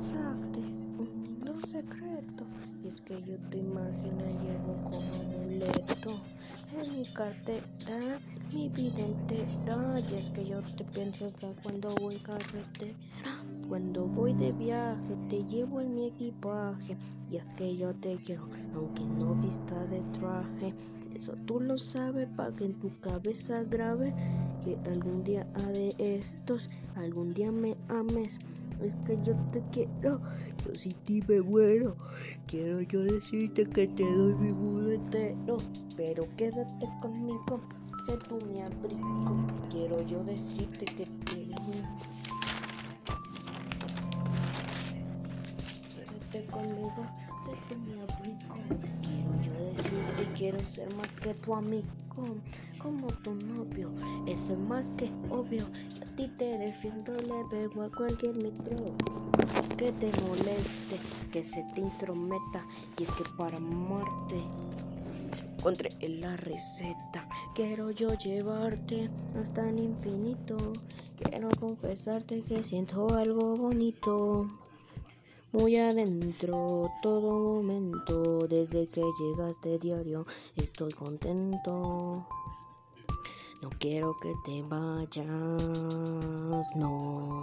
exacto, un pues, secreto. Y es que yo te imagino cartera, mi vida entera. Y es que yo te pienso hasta cuando voy en carretera. Cuando voy de viaje, te llevo en mi equipaje. Y es que yo te quiero, aunque no vista de traje. Eso tú lo sabes para que en tu cabeza grave que algún día de estos, algún día me ames. Es que yo te quiero, yo sí te me muero. Quiero yo decirte que te doy mi mundo entero. Pero quédate conmigo, sé tú mi abrigo. Quiero yo decirte que te. Quédate conmigo, sé tú mi abrigo. Quiero yo decirte, quiero ser más que tu amigo. Como tu novio, eso es más que obvio. A ti te defiendo, le pego a cualquier micro que te moleste, que se te intrometa. Y es que para amarte encontré la receta. Quiero yo llevarte hasta el infinito. Quiero confesarte que siento algo bonito. Muy adentro, todo momento, desde que llegaste diario, estoy contento. No quiero que te vayas, no,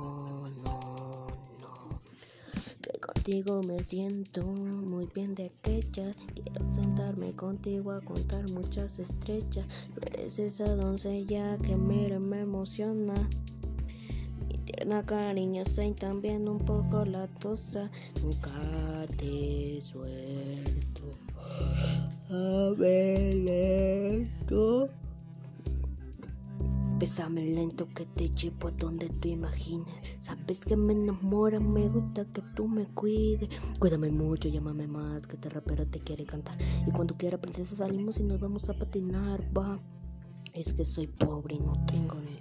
contigo me siento muy bien de aquella. Quiero sentarme contigo a contar muchas estrellas. Eres esa doncella que mira me emociona. Mi tierna cariñosa y también un poco latosa. Nunca te suelto. A ver, Bésame lento que te llevo a donde tú imagines. Sabes que me enamora, me gusta que tú me cuides. Cuídame mucho, llámame más, que este rapero te quiere cantar. Y cuando quiera, princesa, salimos y nos vamos a patinar, va. Es que soy pobre y no tengo ni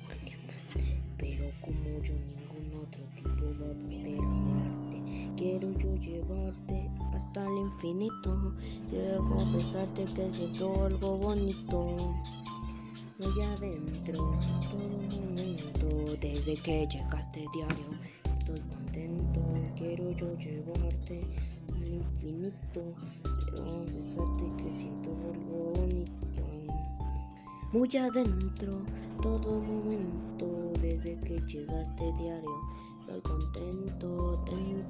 Pero como yo, ningún otro tipo va a poder amarte. Quiero yo llevarte hasta el infinito. Quiero confesarte que siento algo bonito muy adentro, todo momento, desde que llegaste diario, estoy contento, quiero yo llevarte al infinito, quiero besarte que siento algo bonito, muy adentro, todo momento, desde que llegaste diario, estoy contento, atento.